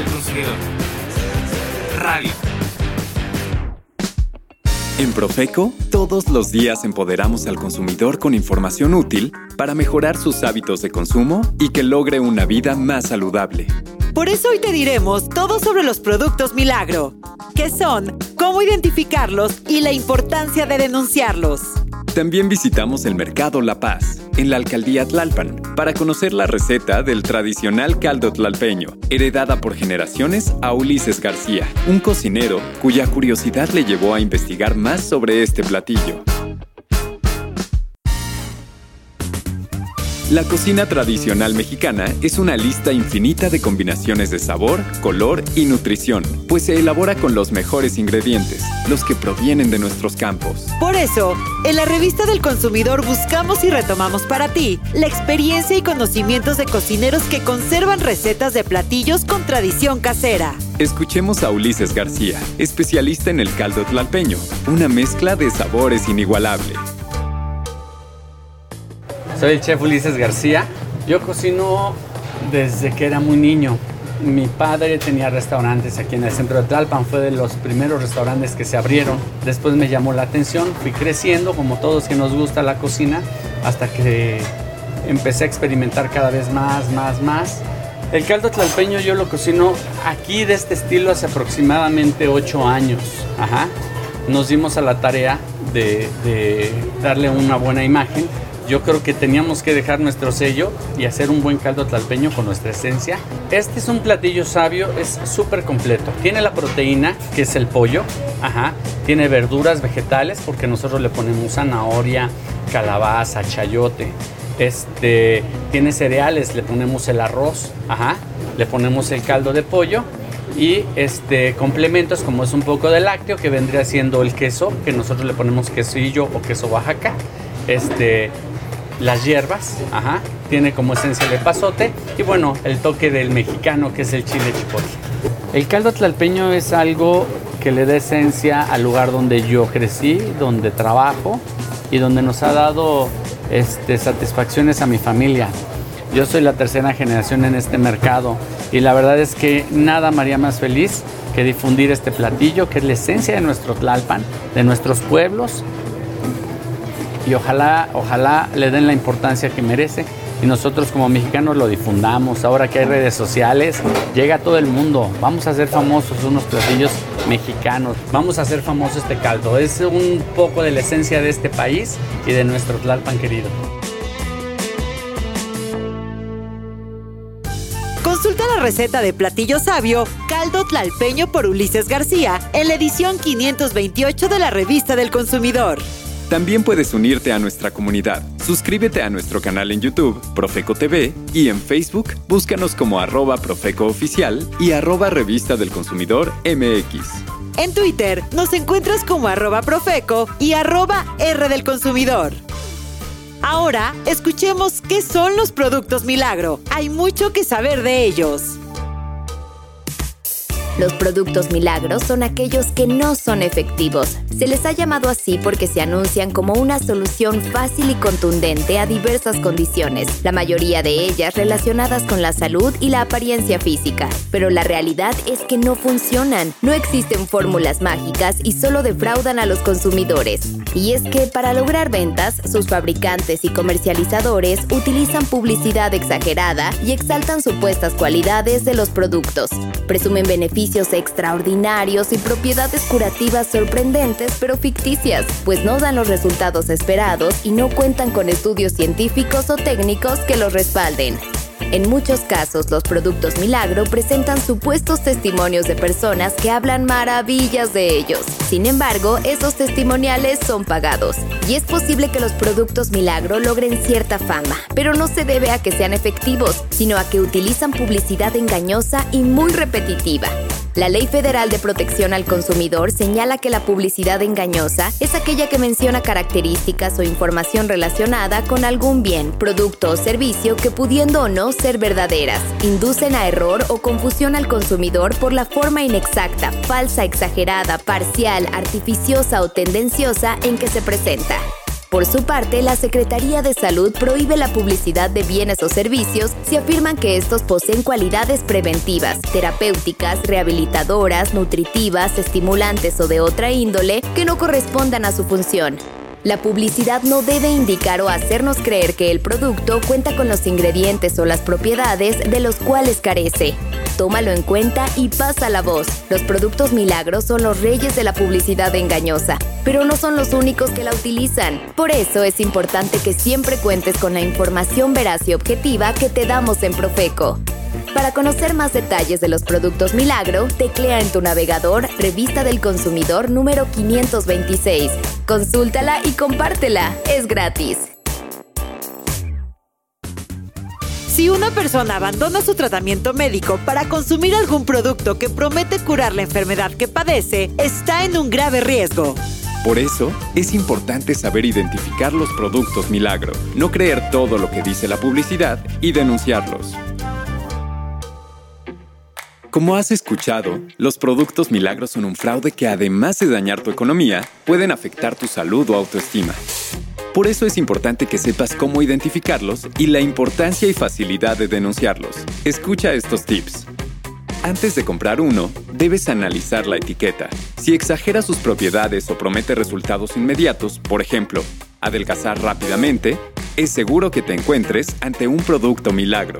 del consumidor. Radio. En Profeco, todos los días empoderamos al consumidor con información útil para mejorar sus hábitos de consumo y que logre una vida más saludable. Por eso hoy te diremos todo sobre los productos milagro, qué son, cómo identificarlos y la importancia de denunciarlos. También visitamos el Mercado La Paz, en la alcaldía Tlalpan, para conocer la receta del tradicional caldo tlalpeño, heredada por generaciones a Ulises García, un cocinero cuya curiosidad le llevó a investigar más sobre este platillo. La cocina tradicional mexicana es una lista infinita de combinaciones de sabor, color y nutrición, pues se elabora con los mejores ingredientes, los que provienen de nuestros campos. Por eso, en la revista del consumidor buscamos y retomamos para ti la experiencia y conocimientos de cocineros que conservan recetas de platillos con tradición casera. Escuchemos a Ulises García, especialista en el caldo tlalpeño, una mezcla de sabores inigualable. Soy el chef Ulises García. Yo cocino desde que era muy niño. Mi padre tenía restaurantes aquí en el centro de Tlalpan, fue de los primeros restaurantes que se abrieron. Después me llamó la atención, fui creciendo como todos que nos gusta la cocina, hasta que empecé a experimentar cada vez más, más, más. El caldo tlalpeño yo lo cocino aquí de este estilo hace aproximadamente 8 años. Ajá. Nos dimos a la tarea de, de darle una buena imagen yo creo que teníamos que dejar nuestro sello y hacer un buen caldo tlalpeño con nuestra esencia. Este es un platillo sabio, es súper completo. Tiene la proteína, que es el pollo. Tiene verduras vegetales, porque nosotros le ponemos zanahoria, calabaza, chayote. Este, tiene cereales, le ponemos el arroz. Le ponemos el caldo de pollo y este complementos como es un poco de lácteo que vendría siendo el queso que nosotros le ponemos quesillo o queso Oaxaca este las hierbas, tiene como esencia el pasote y bueno, el toque del mexicano que es el chile chipotle. El caldo tlalpeño es algo que le da esencia al lugar donde yo crecí, donde trabajo y donde nos ha dado este, satisfacciones a mi familia. Yo soy la tercera generación en este mercado y la verdad es que nada me haría más feliz que difundir este platillo que es la esencia de nuestro Tlalpan, de nuestros pueblos y ojalá, ojalá le den la importancia que merece y nosotros como mexicanos lo difundamos. Ahora que hay redes sociales, llega a todo el mundo. Vamos a hacer famosos unos platillos mexicanos. Vamos a hacer famoso este caldo. Es un poco de la esencia de este país y de nuestro Tlalpan querido. Consulta la receta de platillo sabio, caldo tlalpeño por Ulises García, en la edición 528 de la revista del consumidor. También puedes unirte a nuestra comunidad. Suscríbete a nuestro canal en YouTube, Profeco TV, y en Facebook, búscanos como arroba Profeco Oficial y arroba Revista del Consumidor MX. En Twitter nos encuentras como arroba Profeco y arroba R del Consumidor. Ahora, escuchemos qué son los productos milagro. Hay mucho que saber de ellos. Los productos milagros son aquellos que no son efectivos. Se les ha llamado así porque se anuncian como una solución fácil y contundente a diversas condiciones, la mayoría de ellas relacionadas con la salud y la apariencia física. Pero la realidad es que no funcionan, no existen fórmulas mágicas y solo defraudan a los consumidores. Y es que para lograr ventas, sus fabricantes y comercializadores utilizan publicidad exagerada y exaltan supuestas cualidades de los productos. Presumen beneficios extraordinarios y propiedades curativas sorprendentes pero ficticias, pues no dan los resultados esperados y no cuentan con estudios científicos o técnicos que los respalden. En muchos casos, los productos milagro presentan supuestos testimonios de personas que hablan maravillas de ellos. Sin embargo, esos testimoniales son pagados. Y es posible que los productos milagro logren cierta fama, pero no se debe a que sean efectivos, sino a que utilizan publicidad engañosa y muy repetitiva. La Ley Federal de Protección al Consumidor señala que la publicidad engañosa es aquella que menciona características o información relacionada con algún bien, producto o servicio que pudiendo o no ser verdaderas, inducen a error o confusión al consumidor por la forma inexacta, falsa, exagerada, parcial, artificiosa o tendenciosa en que se presenta. Por su parte, la Secretaría de Salud prohíbe la publicidad de bienes o servicios si afirman que estos poseen cualidades preventivas, terapéuticas, rehabilitadoras, nutritivas, estimulantes o de otra índole que no correspondan a su función. La publicidad no debe indicar o hacernos creer que el producto cuenta con los ingredientes o las propiedades de los cuales carece. Tómalo en cuenta y pasa la voz. Los productos milagros son los reyes de la publicidad engañosa, pero no son los únicos que la utilizan. Por eso es importante que siempre cuentes con la información veraz y objetiva que te damos en Profeco. Para conocer más detalles de los productos Milagro, teclea en tu navegador Revista del Consumidor número 526. Consúltala y compártela. Es gratis. Si una persona abandona su tratamiento médico para consumir algún producto que promete curar la enfermedad que padece, está en un grave riesgo. Por eso, es importante saber identificar los productos milagro, no creer todo lo que dice la publicidad y denunciarlos. Como has escuchado, los productos milagros son un fraude que además de dañar tu economía, pueden afectar tu salud o autoestima. Por eso es importante que sepas cómo identificarlos y la importancia y facilidad de denunciarlos. Escucha estos tips. Antes de comprar uno, debes analizar la etiqueta. Si exagera sus propiedades o promete resultados inmediatos, por ejemplo, adelgazar rápidamente, es seguro que te encuentres ante un producto milagro.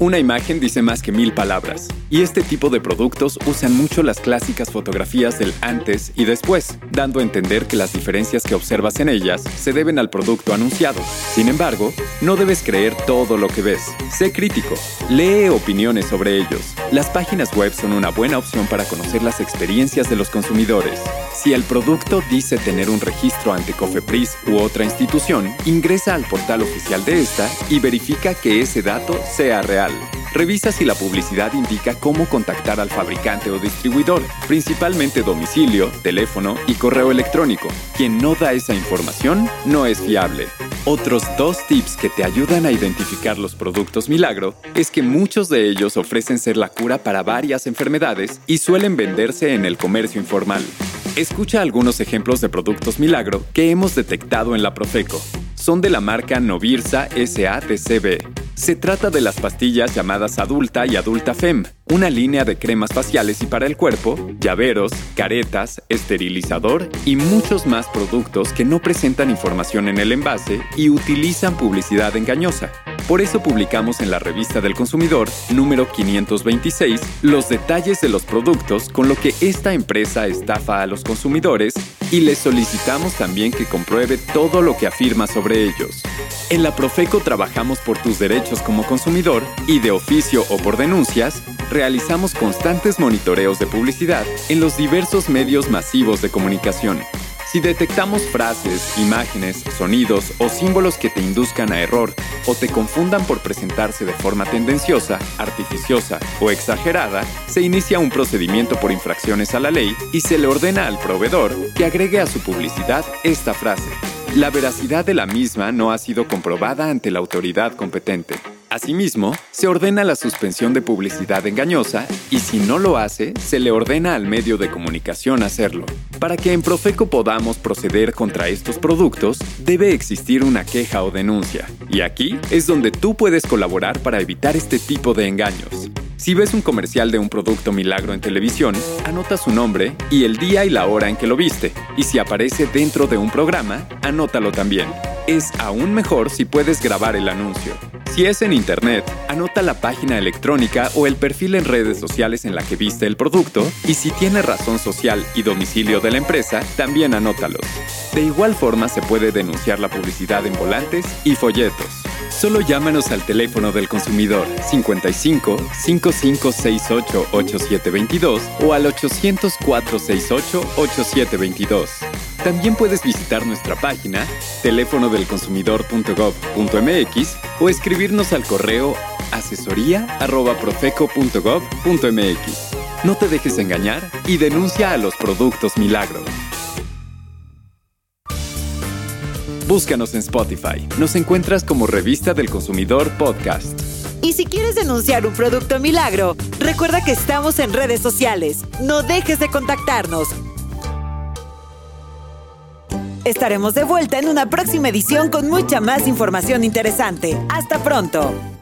Una imagen dice más que mil palabras, y este tipo de productos usan mucho las clásicas fotografías del antes y después, dando a entender que las diferencias que observas en ellas se deben al producto anunciado. Sin embargo, no debes creer todo lo que ves. Sé crítico, lee opiniones sobre ellos. Las páginas web son una buena opción para conocer las experiencias de los consumidores. Si el producto dice tener un registro ante Cofepris u otra institución, ingresa al portal oficial de esta y verifica que ese dato sea real. Revisa si la publicidad indica cómo contactar al fabricante o distribuidor, principalmente domicilio, teléfono y correo electrónico. Quien no da esa información no es fiable. Otros dos tips que te ayudan a identificar los productos milagro es que muchos de ellos ofrecen ser la cura para varias enfermedades y suelen venderse en el comercio informal. Escucha algunos ejemplos de productos milagro que hemos detectado en la Profeco. Son de la marca Novirsa SADCB. Se trata de las pastillas llamadas Adulta y Adulta Fem, una línea de cremas faciales y para el cuerpo, llaveros, caretas, esterilizador y muchos más productos que no presentan información en el envase y utilizan publicidad engañosa. Por eso publicamos en la revista del consumidor número 526 los detalles de los productos con lo que esta empresa estafa a los consumidores y les solicitamos también que compruebe todo lo que afirma sobre ellos. En la Profeco trabajamos por tus derechos como consumidor y de oficio o por denuncias, realizamos constantes monitoreos de publicidad en los diversos medios masivos de comunicación. Si detectamos frases, imágenes, sonidos o símbolos que te induzcan a error o te confundan por presentarse de forma tendenciosa, artificiosa o exagerada, se inicia un procedimiento por infracciones a la ley y se le ordena al proveedor que agregue a su publicidad esta frase. La veracidad de la misma no ha sido comprobada ante la autoridad competente. Asimismo, se ordena la suspensión de publicidad engañosa y si no lo hace, se le ordena al medio de comunicación hacerlo. Para que en Profeco podamos proceder contra estos productos, debe existir una queja o denuncia. Y aquí es donde tú puedes colaborar para evitar este tipo de engaños. Si ves un comercial de un producto milagro en televisión, anota su nombre y el día y la hora en que lo viste. Y si aparece dentro de un programa, anótalo también. Es aún mejor si puedes grabar el anuncio. Si es en Internet, anota la página electrónica o el perfil en redes sociales en la que viste el producto y si tiene razón social y domicilio de la empresa, también anótalos. De igual forma se puede denunciar la publicidad en volantes y folletos. Solo llámanos al teléfono del consumidor 55 5568 8722 o al 800 468 8722. También puedes visitar nuestra página teléfono o escribirnos al correo asesoría@profeco.gov.mx. No te dejes engañar y denuncia a los productos Milagro. Búscanos en Spotify. Nos encuentras como Revista del Consumidor Podcast. Y si quieres denunciar un producto milagro, recuerda que estamos en redes sociales. No dejes de contactarnos. Estaremos de vuelta en una próxima edición con mucha más información interesante. Hasta pronto.